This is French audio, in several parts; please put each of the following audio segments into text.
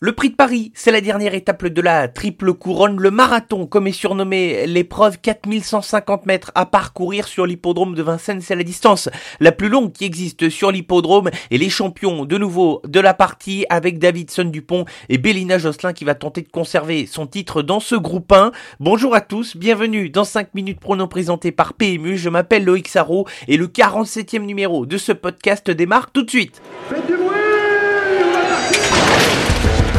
Le prix de Paris, c'est la dernière étape de la triple couronne, le marathon, comme est surnommé l'épreuve 4150 mètres à parcourir sur l'hippodrome de Vincennes, c'est la distance la plus longue qui existe sur l'hippodrome et les champions de nouveau de la partie avec Davidson Dupont et Bélina Josselin qui va tenter de conserver son titre dans ce groupe 1. Bonjour à tous, bienvenue dans 5 minutes prono présenté par PMU, je m'appelle Loïc Sarro et le 47e numéro de ce podcast démarre tout de suite.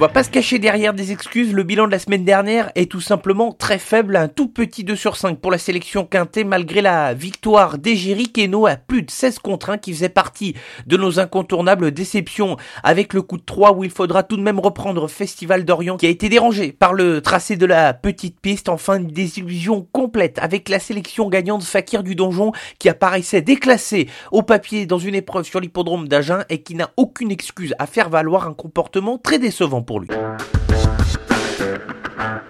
On va pas se cacher derrière des excuses, le bilan de la semaine dernière est tout simplement très faible, un tout petit 2 sur 5 pour la sélection quintée malgré la victoire d'Egeric Keno à plus de 16 contre 1 qui faisait partie de nos incontournables déceptions. Avec le coup de 3 où il faudra tout de même reprendre Festival d'Orient qui a été dérangé par le tracé de la petite piste, enfin une désillusion complète avec la sélection gagnante Fakir du Donjon qui apparaissait déclassé au papier dans une épreuve sur l'hippodrome d'Agen et qui n'a aucune excuse à faire valoir un comportement très décevant pour lui.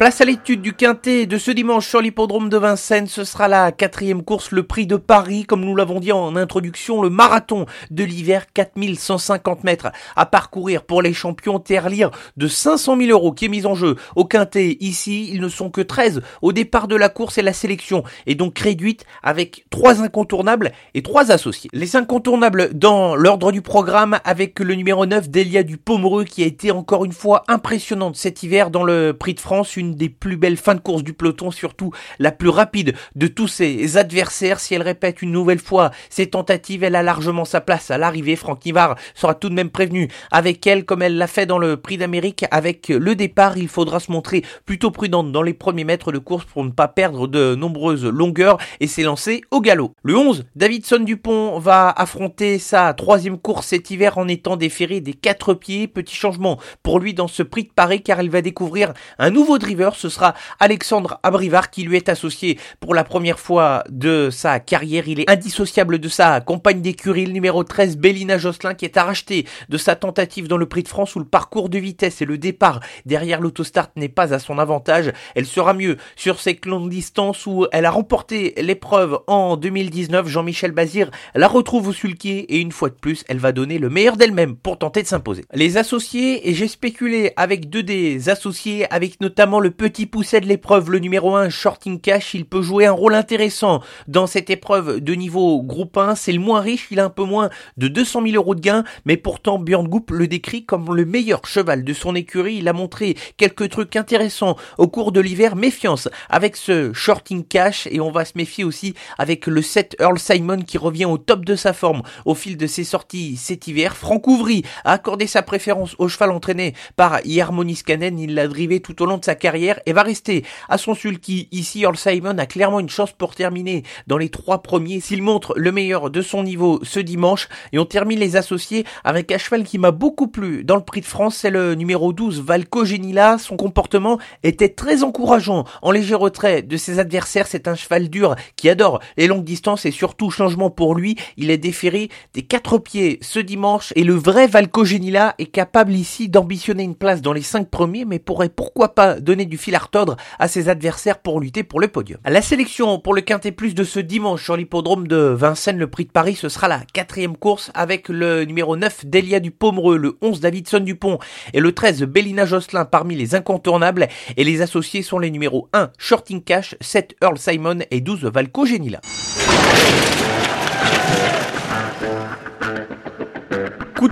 Place à l'étude du quintet de ce dimanche sur l'hippodrome de Vincennes. Ce sera la quatrième course, le prix de Paris, comme nous l'avons dit en introduction, le marathon de l'hiver, 4150 mètres à parcourir pour les champions terre-lire de 500 000 euros qui est mise en jeu au quintet. Ici, ils ne sont que 13 au départ de la course et la sélection est donc réduite avec trois incontournables et trois associés. Les incontournables dans l'ordre du programme avec le numéro 9 d'Elia du Pomereux qui a été encore une fois impressionnante cet hiver dans le prix de France, une des plus belles fins de course du peloton, surtout la plus rapide de tous ses adversaires. Si elle répète une nouvelle fois ses tentatives, elle a largement sa place à l'arrivée. Franck Nivard sera tout de même prévenu avec elle, comme elle l'a fait dans le prix d'Amérique. Avec le départ, il faudra se montrer plutôt prudente dans les premiers mètres de course pour ne pas perdre de nombreuses longueurs et s'élancer au galop. Le 11, Davidson Dupont va affronter sa troisième course cet hiver en étant déféré des quatre pieds. Petit changement pour lui dans ce prix de Paris car il va découvrir un nouveau driver ce sera Alexandre Abrivard qui lui est associé pour la première fois de sa carrière. Il est indissociable de sa compagne d'écurie, le numéro 13, Bélina Josselin, qui est arraché de sa tentative dans le Prix de France où le parcours de vitesse et le départ derrière l'autostart n'est pas à son avantage. Elle sera mieux sur ces longues distances où elle a remporté l'épreuve en 2019. Jean-Michel Bazir la retrouve au sulky et une fois de plus, elle va donner le meilleur d'elle-même pour tenter de s'imposer. Les associés, et j'ai spéculé avec deux des associés, avec notamment le petit pousset de l'épreuve, le numéro 1, Shorting Cash, il peut jouer un rôle intéressant dans cette épreuve de niveau groupe 1. C'est le moins riche, il a un peu moins de 200 000 euros de gains, mais pourtant Björn Goop le décrit comme le meilleur cheval de son écurie. Il a montré quelques trucs intéressants au cours de l'hiver. Méfiance avec ce Shorting Cash et on va se méfier aussi avec le 7 Earl Simon qui revient au top de sa forme au fil de ses sorties cet hiver. Franck Ouvry a accordé sa préférence au cheval entraîné par Harmonis Canen. Il l'a drivé tout au long de sa carrière et va rester à son sulky. Ici, Earl Simon a clairement une chance pour terminer dans les trois premiers s'il montre le meilleur de son niveau ce dimanche. Et on termine les associés avec un cheval qui m'a beaucoup plu dans le prix de France, c'est le numéro 12, Valco Genila. Son comportement était très encourageant en léger retrait de ses adversaires. C'est un cheval dur qui adore les longues distances et surtout changement pour lui. Il est déféré des quatre pieds ce dimanche et le vrai Valco Genila est capable ici d'ambitionner une place dans les cinq premiers mais pourrait pourquoi pas donner du fil à retordre à ses adversaires pour lutter pour le podium. La sélection pour le Quintet Plus de ce dimanche sur l'hippodrome de Vincennes, le prix de Paris, ce sera la quatrième course avec le numéro 9 Delia du Pomereux, le 11 Davidson Dupont et le 13 Bélina Josselin parmi les incontournables et les associés sont les numéros 1 Shorting Cash, 7 Earl Simon et 12 Valco Genila.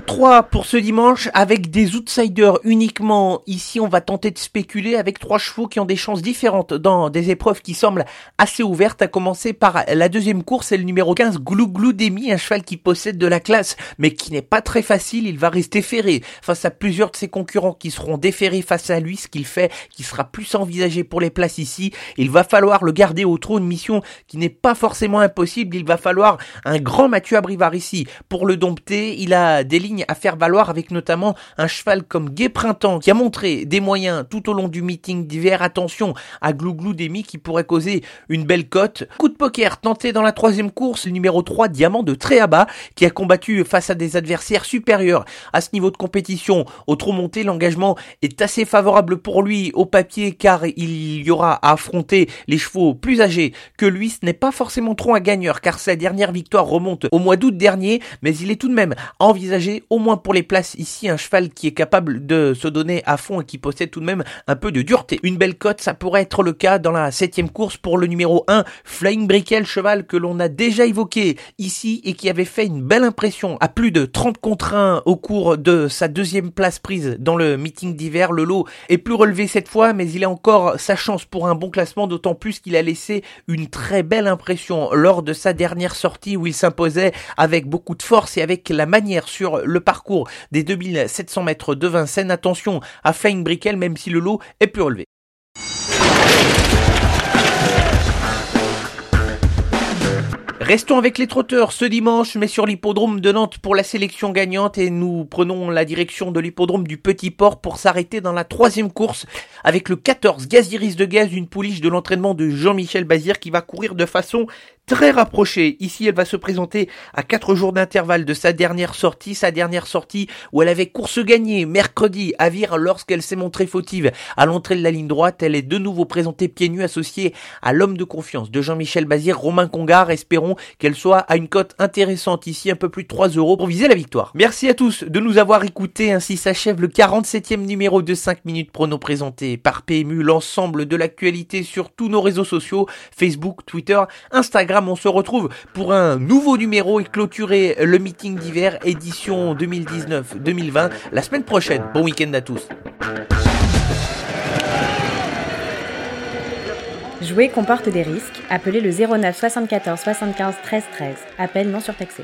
3 pour ce dimanche avec des outsiders uniquement. Ici, on va tenter de spéculer avec trois chevaux qui ont des chances différentes dans des épreuves qui semblent assez ouvertes. À commencer par la deuxième course, c'est le numéro 15, Glou Glou Demi, un cheval qui possède de la classe, mais qui n'est pas très facile. Il va rester ferré face à plusieurs de ses concurrents qui seront déférés face à lui, ce qu'il fait, qui sera plus envisagé pour les places ici. Il va falloir le garder au trot, une mission qui n'est pas forcément impossible. Il va falloir un grand Mathieu Abrivard ici pour le dompter. Il a des lignes à faire valoir avec notamment un cheval comme Gai Printemps qui a montré des moyens tout au long du meeting d'hiver. Attention à Glouglou Demi qui pourrait causer une belle cote. Coup de poker tenté dans la troisième course, le numéro 3 Diamant de Tréaba qui a combattu face à des adversaires supérieurs à ce niveau de compétition. Au trop monté, l'engagement est assez favorable pour lui au papier car il y aura à affronter les chevaux plus âgés que lui. Ce n'est pas forcément trop un gagneur car sa dernière victoire remonte au mois d'août dernier, mais il est tout de même envisagé au moins pour les places ici un cheval qui est capable de se donner à fond et qui possède tout de même un peu de dureté. Une belle cote, ça pourrait être le cas dans la septième course pour le numéro 1, Flying Brickell, cheval que l'on a déjà évoqué ici et qui avait fait une belle impression à plus de 30 contre 1 au cours de sa deuxième place prise dans le meeting d'hiver. Le lot est plus relevé cette fois, mais il a encore sa chance pour un bon classement, d'autant plus qu'il a laissé une très belle impression lors de sa dernière sortie où il s'imposait avec beaucoup de force et avec la manière sur le parcours des 2700 mètres de Vincennes. Attention à Flying Brickell, même si le lot est plus relevé. Restons avec les trotteurs ce dimanche, mais sur l'hippodrome de Nantes pour la sélection gagnante et nous prenons la direction de l'hippodrome du Petit Port pour s'arrêter dans la troisième course avec le 14 Gaziris de Gaz, une pouliche de l'entraînement de Jean-Michel Bazir qui va courir de façon très rapprochée. Ici, elle va se présenter à quatre jours d'intervalle de sa dernière sortie, sa dernière sortie où elle avait course gagnée mercredi à Vire lorsqu'elle s'est montrée fautive à l'entrée de la ligne droite. Elle est de nouveau présentée pieds nus associée à l'homme de confiance de Jean-Michel Bazir, Romain Congar. Espérons qu'elle soit à une cote intéressante ici, un peu plus de 3 euros pour viser la victoire. Merci à tous de nous avoir écoutés. Ainsi s'achève le 47e numéro de 5 minutes prono présenté par PMU, l'ensemble de l'actualité sur tous nos réseaux sociaux, Facebook, Twitter, Instagram on se retrouve pour un nouveau numéro et clôturer le meeting d'hiver édition 2019-2020 la semaine prochaine. Bon week-end à tous. Jouer comporte des risques. Appelez le 09 74 75 13 13. Appel non surtaxé.